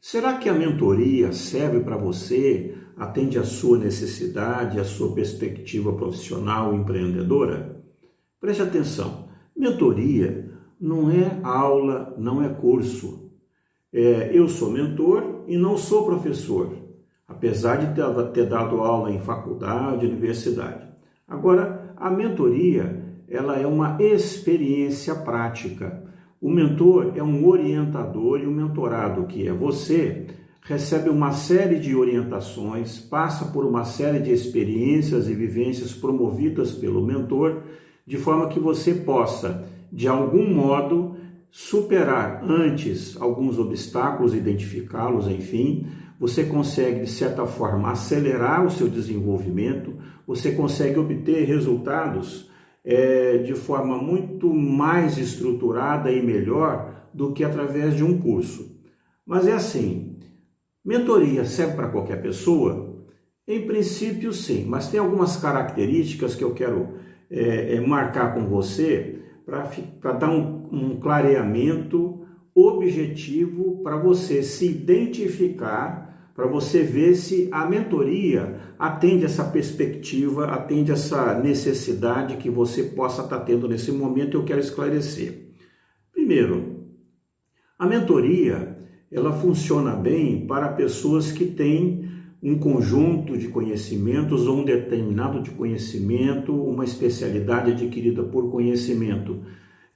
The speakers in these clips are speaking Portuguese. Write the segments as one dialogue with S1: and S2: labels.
S1: Será que a mentoria serve para você, atende à sua necessidade, à sua perspectiva profissional empreendedora? Preste atenção: mentoria não é aula, não é curso. É, eu sou mentor e não sou professor, apesar de ter, ter dado aula em faculdade, universidade. Agora, a mentoria ela é uma experiência prática o mentor é um orientador e o mentorado, que é você, recebe uma série de orientações, passa por uma série de experiências e vivências promovidas pelo mentor, de forma que você possa, de algum modo, superar antes alguns obstáculos, identificá-los, enfim, você consegue, de certa forma, acelerar o seu desenvolvimento, você consegue obter resultados é, de forma muito mais estruturada e melhor do que através de um curso. Mas é assim: mentoria serve para qualquer pessoa? Em princípio, sim, mas tem algumas características que eu quero é, é, marcar com você para dar um, um clareamento objetivo para você se identificar para você ver se a mentoria atende essa perspectiva, atende essa necessidade que você possa estar tendo nesse momento. Eu quero esclarecer. Primeiro, a mentoria ela funciona bem para pessoas que têm um conjunto de conhecimentos ou um determinado de conhecimento, uma especialidade adquirida por conhecimento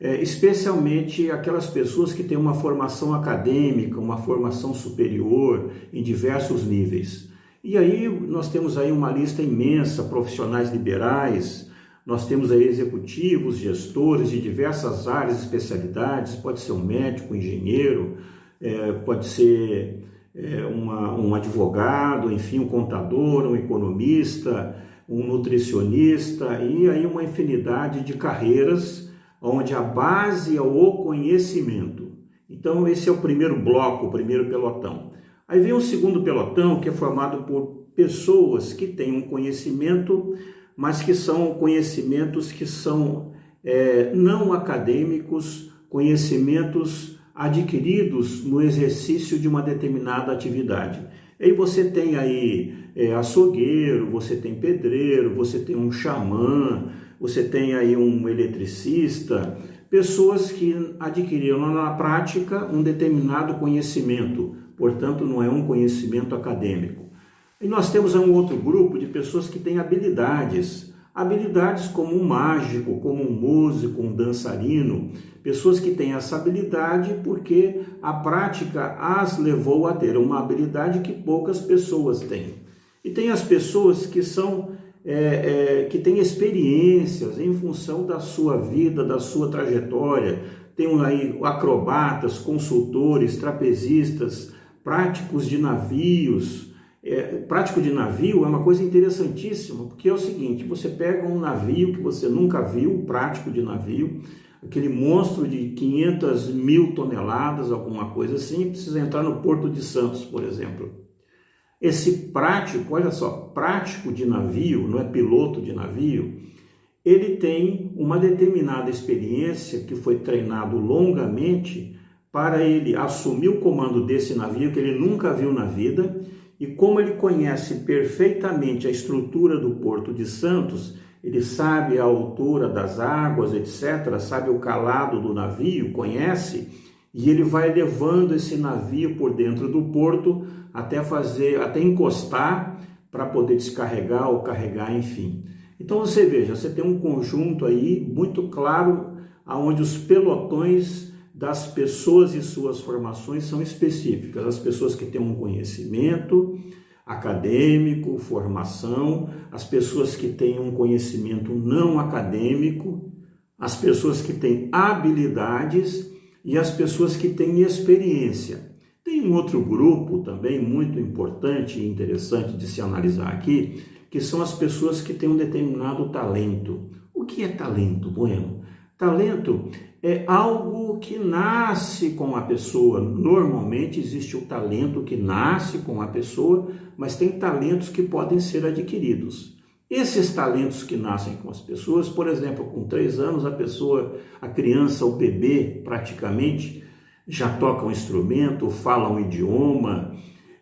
S1: é, especialmente aquelas pessoas que têm uma formação acadêmica, uma formação superior em diversos níveis. E aí nós temos aí uma lista imensa, profissionais liberais, nós temos aí executivos, gestores de diversas áreas, especialidades, pode ser um médico, um engenheiro, é, pode ser é, uma, um advogado, enfim, um contador, um economista, um nutricionista e aí uma infinidade de carreiras onde a base é o conhecimento. Então, esse é o primeiro bloco, o primeiro pelotão. Aí vem o segundo pelotão, que é formado por pessoas que têm um conhecimento, mas que são conhecimentos que são é, não acadêmicos, conhecimentos adquiridos no exercício de uma determinada atividade. Aí você tem aí é, açougueiro, você tem pedreiro, você tem um xamã, você tem aí um eletricista, pessoas que adquiriram na prática um determinado conhecimento, portanto, não é um conhecimento acadêmico. E nós temos um outro grupo de pessoas que têm habilidades, habilidades como um mágico, como um músico, um dançarino, pessoas que têm essa habilidade porque a prática as levou a ter uma habilidade que poucas pessoas têm. E tem as pessoas que são é, é, que tem experiências em função da sua vida, da sua trajetória. Tem aí acrobatas, consultores, trapezistas, práticos de navios. É, prático de navio é uma coisa interessantíssima, porque é o seguinte: você pega um navio que você nunca viu, prático de navio, aquele monstro de 500 mil toneladas, alguma coisa assim, precisa entrar no Porto de Santos, por exemplo. Esse prático, olha só, prático de navio, não é piloto de navio, ele tem uma determinada experiência que foi treinado longamente para ele assumir o comando desse navio que ele nunca viu na vida e como ele conhece perfeitamente a estrutura do Porto de Santos, ele sabe a altura das águas, etc., sabe o calado do navio, conhece, e ele vai levando esse navio por dentro do porto até fazer, até encostar para poder descarregar ou carregar, enfim. Então você veja, você tem um conjunto aí muito claro aonde os pelotões das pessoas e suas formações são específicas, as pessoas que têm um conhecimento acadêmico, formação, as pessoas que têm um conhecimento não acadêmico, as pessoas que têm habilidades e as pessoas que têm experiência. Tem um outro grupo também muito importante e interessante de se analisar aqui, que são as pessoas que têm um determinado talento. O que é talento, Bueno? Talento é algo que nasce com a pessoa. Normalmente existe o talento que nasce com a pessoa, mas tem talentos que podem ser adquiridos. Esses talentos que nascem com as pessoas, por exemplo, com três anos, a pessoa, a criança, o bebê, praticamente, já toca um instrumento, fala um idioma,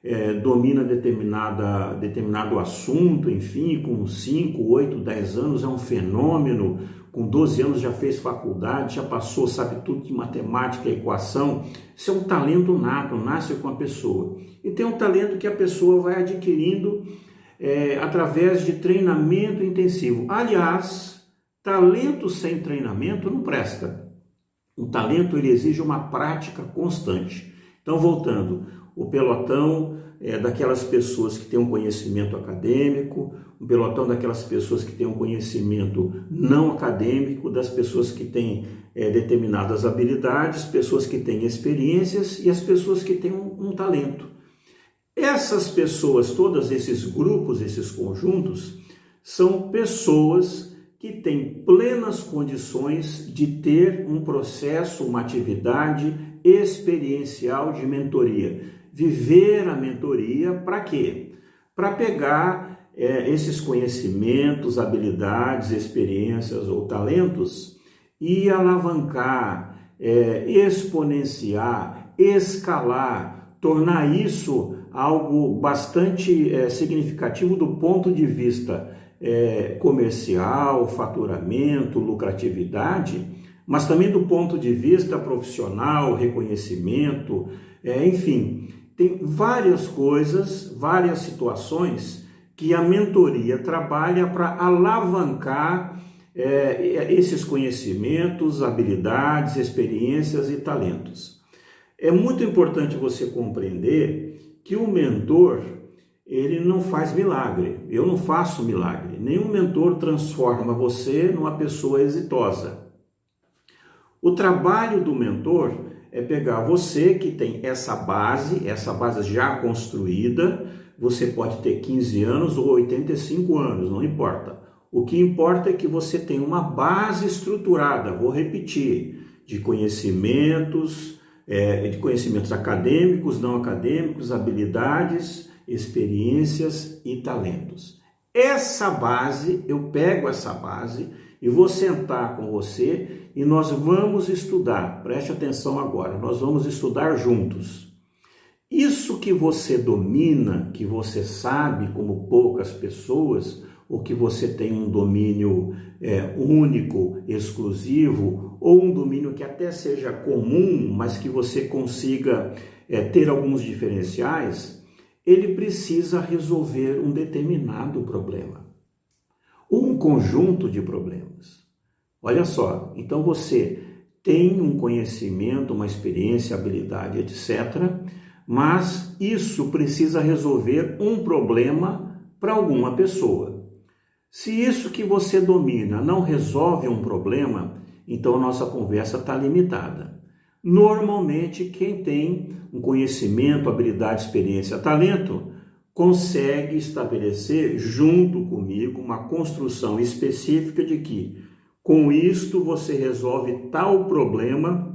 S1: é, domina determinada, determinado assunto, enfim, com 5, 8, 10 anos é um fenômeno, com 12 anos já fez faculdade, já passou, sabe tudo de matemática, equação. Isso é um talento nato, nasce com a pessoa. E tem um talento que a pessoa vai adquirindo é, através de treinamento intensivo. Aliás, talento sem treinamento não presta. O talento ele exige uma prática constante. Então, voltando, o pelotão é daquelas pessoas que têm um conhecimento acadêmico, um pelotão daquelas pessoas que têm um conhecimento não acadêmico, das pessoas que têm é, determinadas habilidades, pessoas que têm experiências e as pessoas que têm um, um talento. Essas pessoas, todos esses grupos, esses conjuntos, são pessoas que têm plenas condições de ter um processo, uma atividade experiencial de mentoria. Viver a mentoria para quê? Para pegar é, esses conhecimentos, habilidades, experiências ou talentos e alavancar, é, exponenciar, escalar, tornar isso algo bastante é, significativo do ponto de vista é, comercial, faturamento, lucratividade, mas também do ponto de vista profissional, reconhecimento, é, enfim, tem várias coisas, várias situações que a mentoria trabalha para alavancar é, esses conhecimentos, habilidades, experiências e talentos. É muito importante você compreender que o mentor ele não faz milagre. Eu não faço milagre. Nenhum mentor transforma você numa pessoa exitosa. O trabalho do mentor é pegar você que tem essa base, essa base já construída, você pode ter 15 anos ou 85 anos, não importa. O que importa é que você tem uma base estruturada, vou repetir, de conhecimentos, é, de conhecimentos acadêmicos, não acadêmicos, habilidades, experiências e talentos. Essa base, eu pego essa base e vou sentar com você e nós vamos estudar. Preste atenção agora, nós vamos estudar juntos. Isso que você domina, que você sabe como poucas pessoas, ou que você tem um domínio é, único, exclusivo, ou um domínio que até seja comum, mas que você consiga é, ter alguns diferenciais, ele precisa resolver um determinado problema, um conjunto de problemas. Olha só, então você tem um conhecimento, uma experiência, habilidade, etc., mas isso precisa resolver um problema para alguma pessoa. Se isso que você domina não resolve um problema, então nossa conversa está limitada. Normalmente, quem tem um conhecimento, habilidade, experiência, talento, consegue estabelecer junto comigo uma construção específica de que, com isto, você resolve tal problema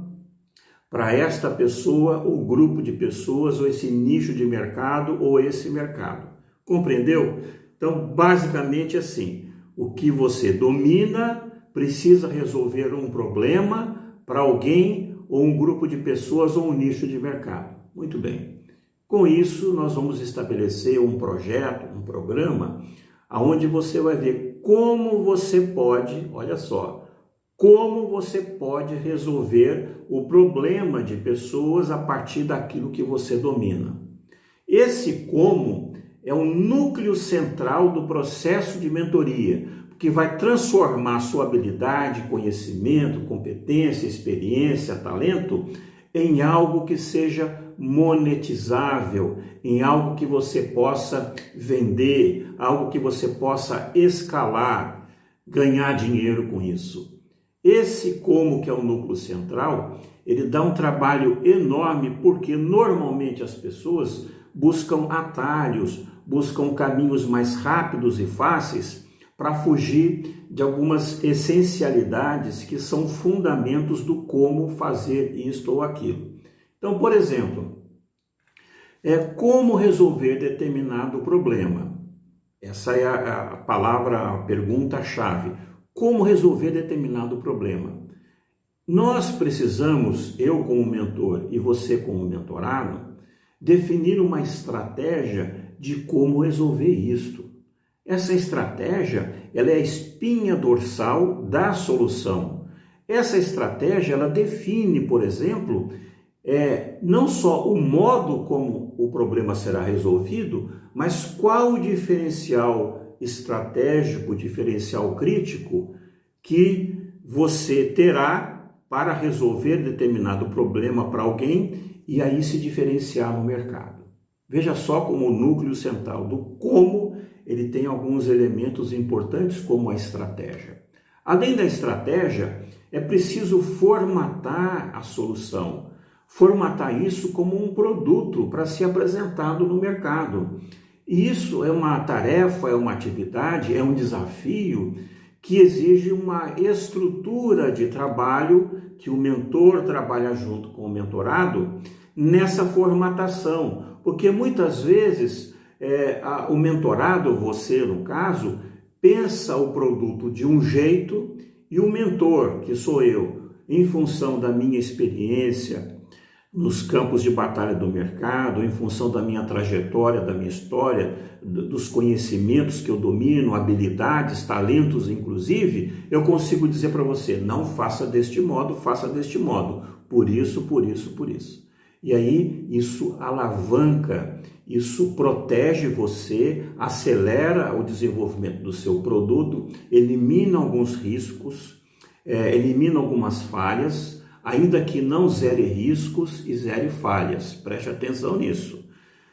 S1: para esta pessoa, ou grupo de pessoas, ou esse nicho de mercado, ou esse mercado. Compreendeu? Então, basicamente assim, o que você domina precisa resolver um problema para alguém ou um grupo de pessoas ou um nicho de mercado. Muito bem. Com isso, nós vamos estabelecer um projeto, um programa, aonde você vai ver como você pode, olha só, como você pode resolver o problema de pessoas a partir daquilo que você domina. Esse como é o núcleo central do processo de mentoria, que vai transformar sua habilidade, conhecimento, competência, experiência, talento em algo que seja monetizável, em algo que você possa vender, algo que você possa escalar, ganhar dinheiro com isso. Esse como que é o núcleo central, ele dá um trabalho enorme porque normalmente as pessoas buscam atalhos, buscam caminhos mais rápidos e fáceis para fugir de algumas essencialidades que são fundamentos do como fazer isto ou aquilo. Então, por exemplo, é como resolver determinado problema. Essa é a, a palavra, a pergunta-chave. Como resolver determinado problema? Nós precisamos, eu como mentor e você como mentorado, definir uma estratégia de como resolver isto. Essa estratégia, ela é a espinha dorsal da solução. Essa estratégia, ela define, por exemplo, é, não só o modo como o problema será resolvido, mas qual o diferencial estratégico, diferencial crítico que você terá para resolver determinado problema para alguém e aí se diferenciar no mercado. Veja só como o núcleo central do como ele tem alguns elementos importantes como a estratégia. Além da estratégia, é preciso formatar a solução, formatar isso como um produto para ser apresentado no mercado. E isso é uma tarefa, é uma atividade, é um desafio que exige uma estrutura de trabalho que o mentor trabalha junto com o mentorado nessa formatação, porque muitas vezes é, a, o mentorado, você no caso, pensa o produto de um jeito e o mentor, que sou eu, em função da minha experiência nos campos de batalha do mercado, em função da minha trajetória, da minha história, dos conhecimentos que eu domino, habilidades, talentos, inclusive, eu consigo dizer para você: não faça deste modo, faça deste modo, por isso, por isso, por isso. E aí isso alavanca, isso protege você, acelera o desenvolvimento do seu produto, elimina alguns riscos, é, elimina algumas falhas, ainda que não zere riscos e zere falhas. Preste atenção nisso.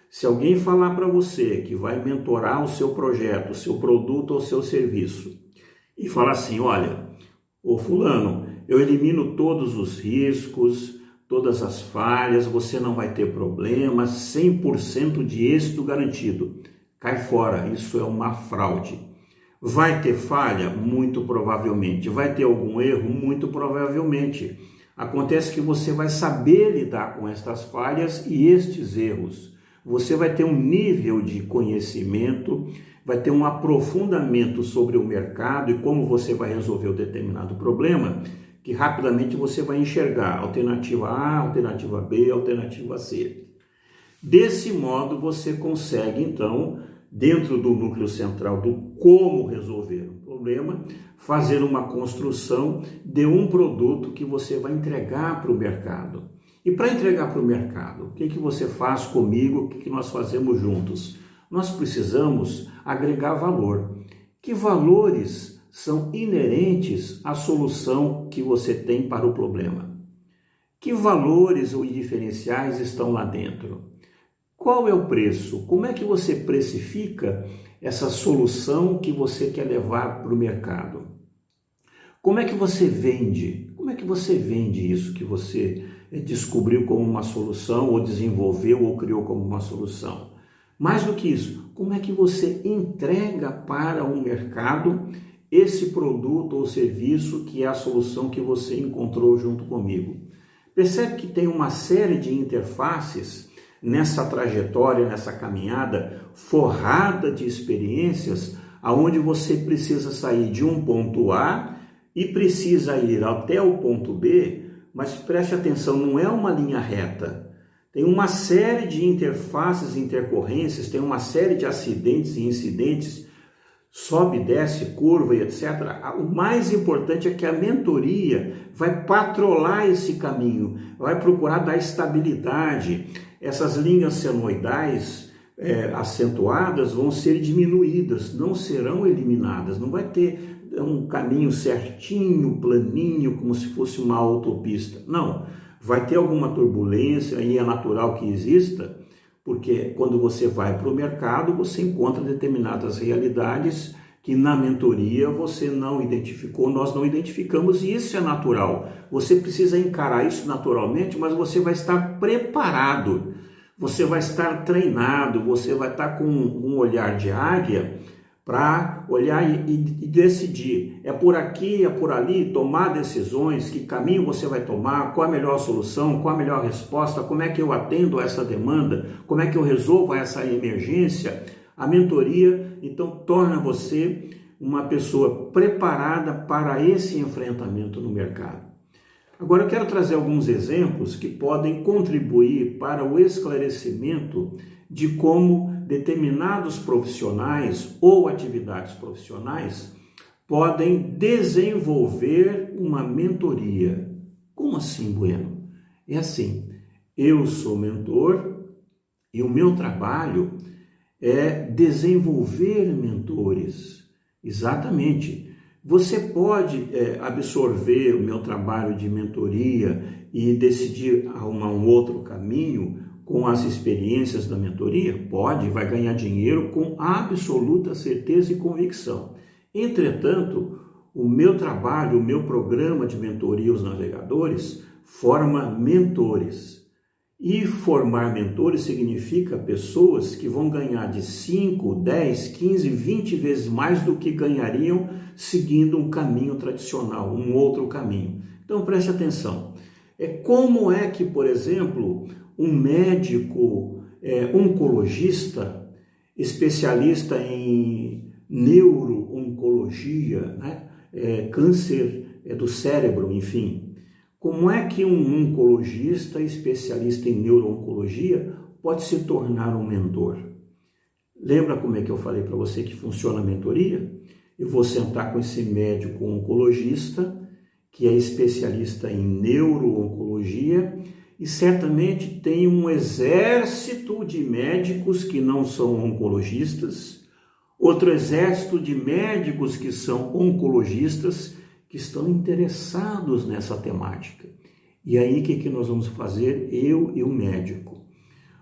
S1: Se alguém falar para você que vai mentorar o seu projeto, o seu produto ou o seu serviço e falar assim: olha, ô Fulano, eu elimino todos os riscos, todas as falhas, você não vai ter problemas, 100% de êxito garantido. Cai fora, isso é uma fraude. Vai ter falha? Muito provavelmente. Vai ter algum erro? Muito provavelmente. Acontece que você vai saber lidar com estas falhas e estes erros. Você vai ter um nível de conhecimento, vai ter um aprofundamento sobre o mercado e como você vai resolver o determinado problema que rapidamente você vai enxergar alternativa A, alternativa B, alternativa C. Desse modo, você consegue, então, dentro do núcleo central do como resolver um problema, fazer uma construção de um produto que você vai entregar para o mercado. E para entregar para o mercado, o que, que você faz comigo, o que, que nós fazemos juntos? Nós precisamos agregar valor. Que valores são inerentes à solução que você tem para o problema. Que valores ou diferenciais estão lá dentro? Qual é o preço? Como é que você precifica essa solução que você quer levar para o mercado? Como é que você vende? Como é que você vende isso que você eh, descobriu como uma solução, ou desenvolveu, ou criou como uma solução? Mais do que isso, como é que você entrega para o mercado esse produto ou serviço que é a solução que você encontrou junto comigo. Percebe que tem uma série de interfaces nessa trajetória, nessa caminhada forrada de experiências, aonde você precisa sair de um ponto A e precisa ir até o ponto B, mas preste atenção, não é uma linha reta. Tem uma série de interfaces, intercorrências, tem uma série de acidentes e incidentes sobe, desce, curva e etc. O mais importante é que a mentoria vai patrolar esse caminho, vai procurar dar estabilidade. Essas linhas senoidais é, acentuadas vão ser diminuídas, não serão eliminadas, não vai ter um caminho certinho, planinho, como se fosse uma autopista. Não, vai ter alguma turbulência e é natural que exista, porque quando você vai para o mercado, você encontra determinadas realidades que na mentoria você não identificou, nós não identificamos e isso é natural. Você precisa encarar isso naturalmente, mas você vai estar preparado, você vai estar treinado, você vai estar com um olhar de águia para olhar e, e, decidir. É por aqui, é por ali, tomar decisões, que caminho você vai tomar, qual a melhor solução, qual a melhor resposta, como é que eu atendo a essa demanda, como é que eu resolvo essa emergência. A mentoria, então, torna você uma pessoa preparada para esse enfrentamento no mercado. Agora eu quero trazer alguns exemplos que podem contribuir para o esclarecimento de como determinados profissionais ou atividades profissionais podem desenvolver uma mentoria. Como assim, Bueno? É assim, eu sou mentor e o meu trabalho é desenvolver mentores. Exatamente. Você pode é, absorver o meu trabalho de mentoria e decidir arrumar um outro caminho com as experiências da mentoria? Pode, vai ganhar dinheiro com absoluta certeza e convicção. Entretanto, o meu trabalho, o meu programa de mentoria aos navegadores forma mentores. E formar mentores significa pessoas que vão ganhar de 5, 10, 15, 20 vezes mais do que ganhariam seguindo um caminho tradicional, um outro caminho. Então preste atenção. É como é que, por exemplo, um médico é, oncologista, especialista em neuro-oncologia, né? É, câncer é, do cérebro, enfim, como é que um oncologista especialista em neurooncologia pode se tornar um mentor? Lembra como é que eu falei para você que funciona a mentoria? Eu vou sentar com esse médico oncologista, que é especialista em neurooncologia, e certamente tem um exército de médicos que não são oncologistas, outro exército de médicos que são oncologistas que estão interessados nessa temática. E aí o que, que nós vamos fazer? Eu e o médico.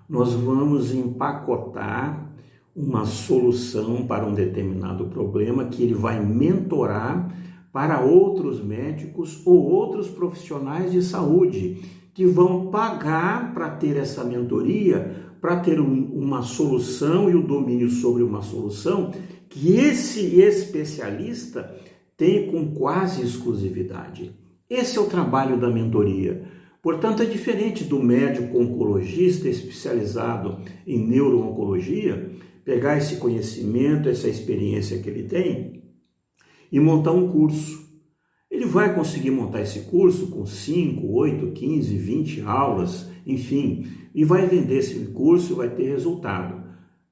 S1: Nós vamos empacotar uma solução para um determinado problema que ele vai mentorar para outros médicos ou outros profissionais de saúde que vão pagar para ter essa mentoria, para ter um, uma solução e o domínio sobre uma solução que esse especialista tem com quase exclusividade. Esse é o trabalho da mentoria. Portanto, é diferente do médico oncologista especializado em neurooncologia pegar esse conhecimento, essa experiência que ele tem e montar um curso. Vai conseguir montar esse curso com 5, 8, 15, 20 aulas, enfim, e vai vender esse curso e vai ter resultado.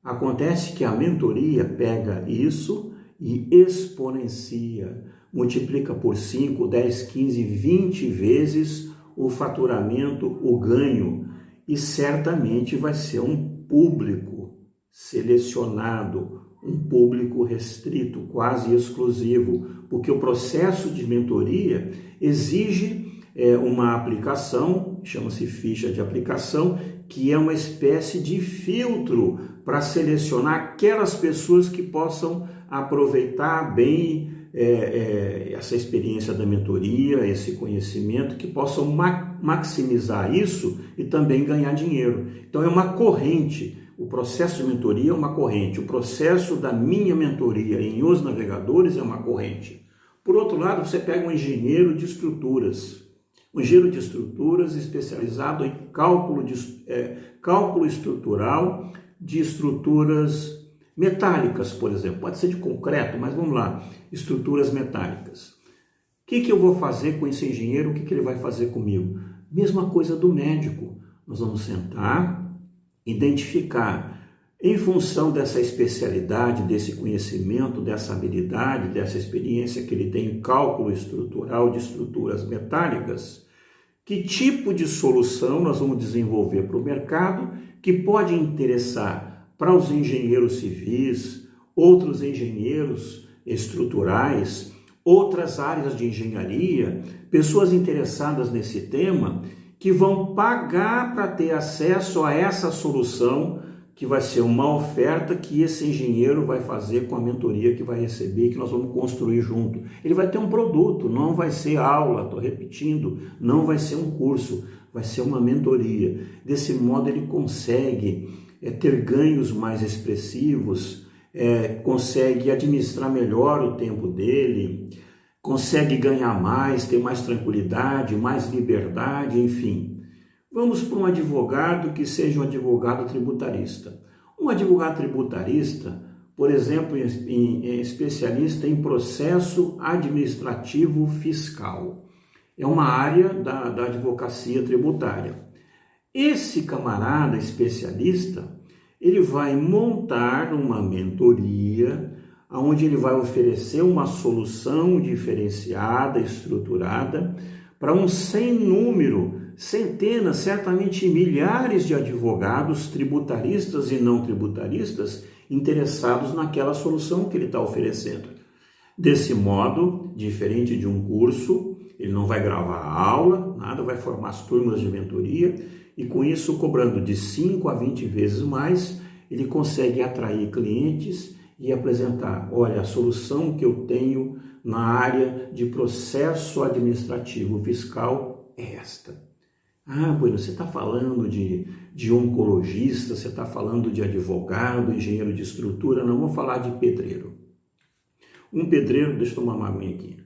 S1: Acontece que a mentoria pega isso e exponencia, multiplica por 5, 10, 15, 20 vezes o faturamento, o ganho, e certamente vai ser um público selecionado, um público restrito, quase exclusivo, porque o processo de mentoria exige é, uma aplicação, chama-se ficha de aplicação, que é uma espécie de filtro para selecionar aquelas pessoas que possam aproveitar bem é, é, essa experiência da mentoria, esse conhecimento, que possam ma maximizar isso e também ganhar dinheiro. Então é uma corrente. O processo de mentoria é uma corrente. O processo da minha mentoria em Os Navegadores é uma corrente. Por outro lado, você pega um engenheiro de estruturas, um engenheiro de estruturas especializado em cálculo, de, é, cálculo estrutural de estruturas metálicas, por exemplo. Pode ser de concreto, mas vamos lá, estruturas metálicas. O que, que eu vou fazer com esse engenheiro? O que, que ele vai fazer comigo? Mesma coisa do médico. Nós vamos sentar, identificar, em função dessa especialidade, desse conhecimento, dessa habilidade, dessa experiência que ele tem em cálculo estrutural de estruturas metálicas, que tipo de solução nós vamos desenvolver para o mercado que pode interessar para os engenheiros civis, outros engenheiros estruturais, outras áreas de engenharia, pessoas interessadas nesse tema que vão pagar para ter acesso a essa solução que vai ser uma oferta que esse engenheiro vai fazer com a mentoria que vai receber, que nós vamos construir junto. Ele vai ter um produto, não vai ser aula, estou repetindo, não vai ser um curso, vai ser uma mentoria. Desse modo ele consegue é, ter ganhos mais expressivos, é, consegue administrar melhor o tempo dele, consegue ganhar mais, ter mais tranquilidade, mais liberdade, enfim. Vamos para um advogado que seja um advogado tributarista. Um advogado tributarista, por exemplo, em, em, especialista em processo administrativo fiscal. é uma área da, da advocacia tributária. Esse camarada especialista, ele vai montar uma mentoria onde ele vai oferecer uma solução diferenciada, estruturada, para um sem número, centenas, certamente milhares de advogados tributaristas e não tributaristas interessados naquela solução que ele está oferecendo. Desse modo, diferente de um curso, ele não vai gravar aula, nada, vai formar as turmas de mentoria e com isso, cobrando de 5 a 20 vezes mais, ele consegue atrair clientes e apresentar: olha, a solução que eu tenho na área de processo administrativo fiscal é esta. Ah, Bueno, você está falando de, de oncologista, você está falando de advogado, engenheiro de estrutura, não vou falar de pedreiro. Um pedreiro, deixa eu tomar uma aguinha aqui.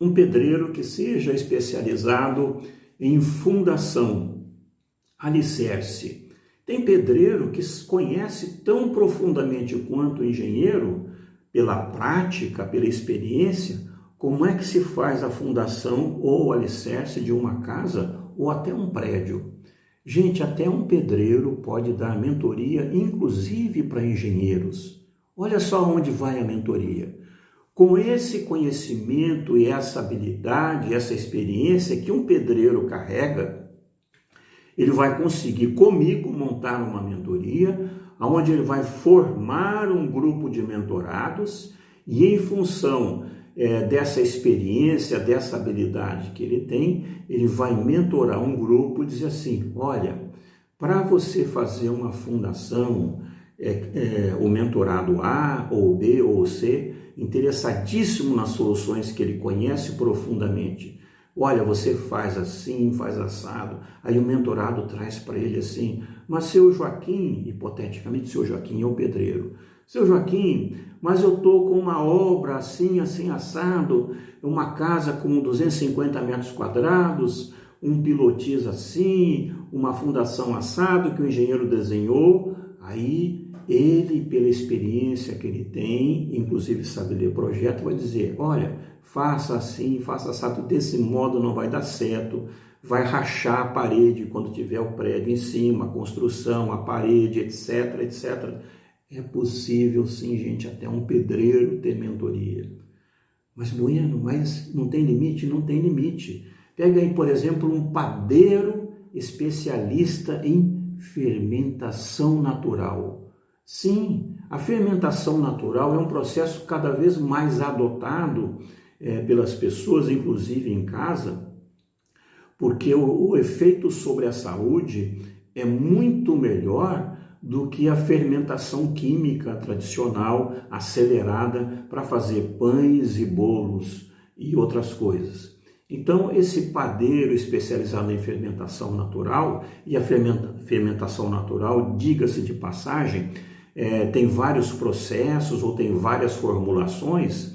S1: Um pedreiro que seja especializado em fundação, alicerce. Tem pedreiro que conhece tão profundamente quanto o engenheiro, pela prática, pela experiência, como é que se faz a fundação ou o alicerce de uma casa ou até um prédio. Gente, até um pedreiro pode dar mentoria, inclusive para engenheiros. Olha só onde vai a mentoria. Com esse conhecimento e essa habilidade, essa experiência que um pedreiro carrega, ele vai conseguir comigo montar uma mentoria, onde ele vai formar um grupo de mentorados e em função é, dessa experiência, dessa habilidade que ele tem, ele vai mentorar um grupo e dizer assim: olha, para você fazer uma fundação, é, é, o mentorado A, ou B, ou C, interessadíssimo nas soluções que ele conhece profundamente. Olha, você faz assim, faz assado. Aí o mentorado traz para ele assim: mas seu Joaquim, hipoteticamente, seu Joaquim é o pedreiro. Seu Joaquim, mas eu estou com uma obra assim, assim, assado, uma casa com 250 metros quadrados, um pilotis assim, uma fundação assado que o engenheiro desenhou. Aí ele, pela experiência que ele tem, inclusive sabe ler projeto, vai dizer: olha, faça assim, faça assado, desse modo não vai dar certo vai rachar a parede quando tiver o prédio em cima, a construção, a parede, etc, etc. É possível sim, gente, até um pedreiro ter mentoria. Mas, Bueno, mas não tem limite? Não tem limite. Pega aí, por exemplo, um padeiro especialista em fermentação natural. Sim, a fermentação natural é um processo cada vez mais adotado é, pelas pessoas, inclusive em casa, porque o, o efeito sobre a saúde é muito melhor do que a fermentação química tradicional acelerada para fazer pães e bolos e outras coisas. Então, esse padeiro especializado em fermentação natural, e a fermentação natural, diga-se de passagem, é, tem vários processos ou tem várias formulações.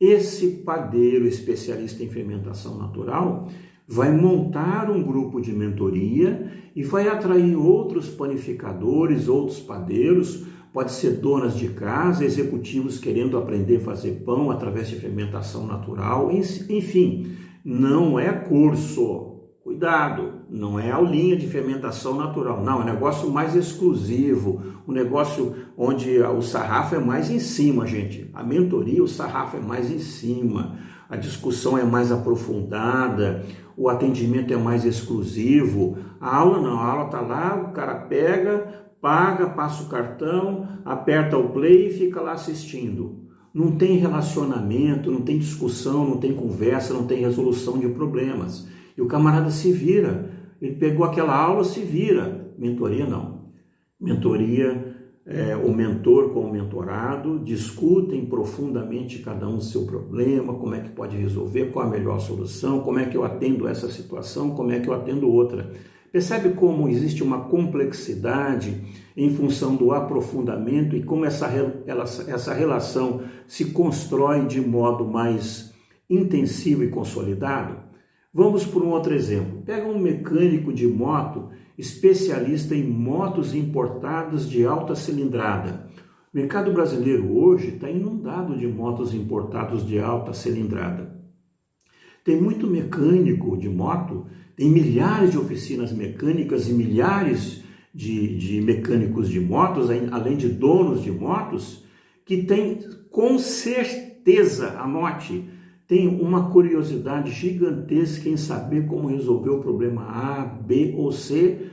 S1: Esse padeiro especialista em fermentação natural, vai montar um grupo de mentoria e vai atrair outros panificadores, outros padeiros, pode ser donas de casa, executivos querendo aprender a fazer pão através de fermentação natural, enfim, não é curso. Cuidado, não é aulinha de fermentação natural, não, é um negócio mais exclusivo, um negócio onde o sarrafo é mais em cima, gente. A mentoria, o sarrafo é mais em cima, a discussão é mais aprofundada, o atendimento é mais exclusivo. A aula não, a aula está lá, o cara pega, paga, passa o cartão, aperta o play e fica lá assistindo. Não tem relacionamento, não tem discussão, não tem conversa, não tem resolução de problemas. E o camarada se vira. Ele pegou aquela aula, se vira. Mentoria não. Mentoria é, o mentor com o mentorado, discutem profundamente cada um seu problema, como é que pode resolver, qual a melhor solução, como é que eu atendo essa situação, como é que eu atendo outra. Percebe como existe uma complexidade em função do aprofundamento e como essa, essa relação se constrói de modo mais intensivo e consolidado? Vamos por um outro exemplo. Pega um mecânico de moto especialista em motos importadas de alta cilindrada. O mercado brasileiro hoje está inundado de motos importados de alta cilindrada. Tem muito mecânico de moto, tem milhares de oficinas mecânicas e milhares de, de mecânicos de motos, além de donos de motos, que tem com certeza, anote, tem uma curiosidade gigantesca em saber como resolver o problema A, B ou C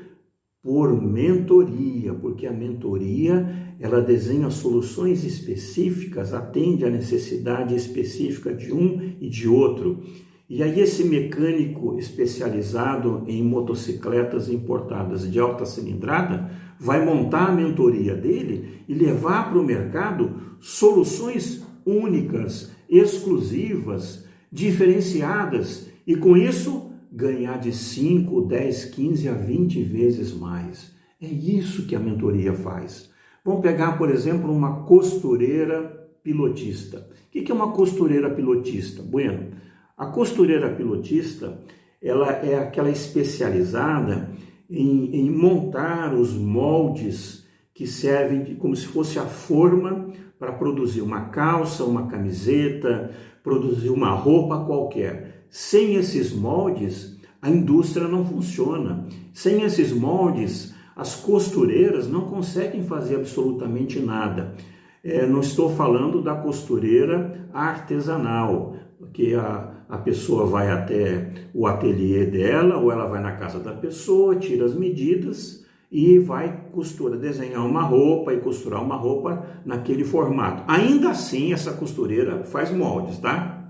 S1: por mentoria, porque a mentoria ela desenha soluções específicas, atende à necessidade específica de um e de outro. E aí esse mecânico especializado em motocicletas importadas de alta cilindrada vai montar a mentoria dele e levar para o mercado soluções únicas, exclusivas, diferenciadas e com isso ganhar de 5, 10, 15 a 20 vezes mais. É isso que a mentoria faz. Vamos pegar, por exemplo, uma costureira pilotista. O que é uma costureira pilotista? Bueno, a costureira pilotista ela é aquela especializada em, em montar os moldes que servem de, como se fosse a forma para produzir uma calça, uma camiseta, produzir uma roupa qualquer. Sem esses moldes, a indústria não funciona. Sem esses moldes, as costureiras não conseguem fazer absolutamente nada. É, não estou falando da costureira artesanal, que a, a pessoa vai até o ateliê dela ou ela vai na casa da pessoa, tira as medidas e vai costura, desenhar uma roupa e costurar uma roupa naquele formato. Ainda assim, essa costureira faz moldes, tá?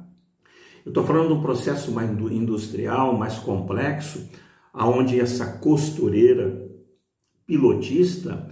S1: Eu estou falando de um processo mais industrial, mais complexo, aonde essa costureira pilotista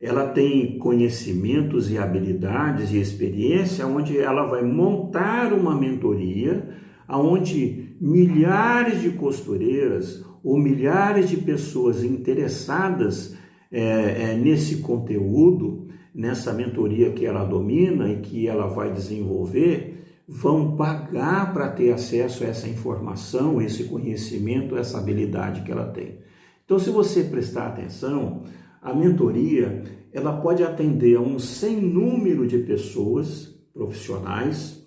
S1: ela tem conhecimentos e habilidades e experiência, onde ela vai montar uma mentoria, aonde milhares de costureiras ou milhares de pessoas interessadas é, é, nesse conteúdo, nessa mentoria que ela domina e que ela vai desenvolver, vão pagar para ter acesso a essa informação, esse conhecimento, essa habilidade que ela tem. Então, se você prestar atenção, a mentoria ela pode atender a um sem número de pessoas profissionais,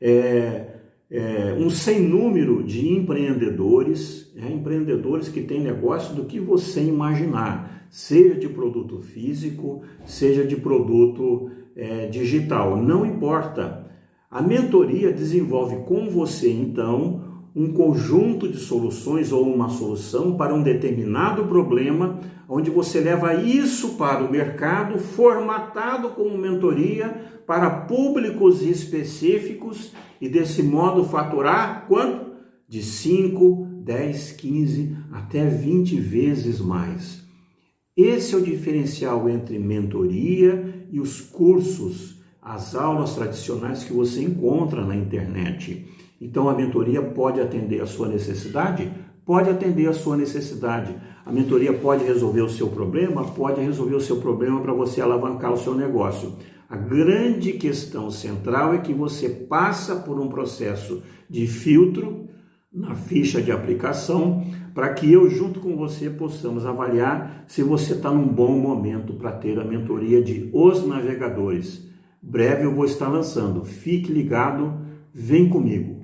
S1: é, é, um sem número de empreendedores, é, empreendedores que têm negócio do que você imaginar, seja de produto físico, seja de produto é, digital, não importa. A mentoria desenvolve com você, então, um conjunto de soluções ou uma solução para um determinado problema, onde você leva isso para o mercado, formatado como mentoria para públicos específicos e desse modo faturar quanto? De 5, 10, 15 até 20 vezes mais. Esse é o diferencial entre mentoria e os cursos as aulas tradicionais que você encontra na internet. Então a mentoria pode atender a sua necessidade? Pode atender a sua necessidade. A mentoria pode resolver o seu problema? Pode resolver o seu problema para você alavancar o seu negócio. A grande questão central é que você passa por um processo de filtro na ficha de aplicação para que eu, junto com você, possamos avaliar se você está num bom momento para ter a mentoria de Os Navegadores breve eu vou estar lançando. Fique ligado, vem comigo.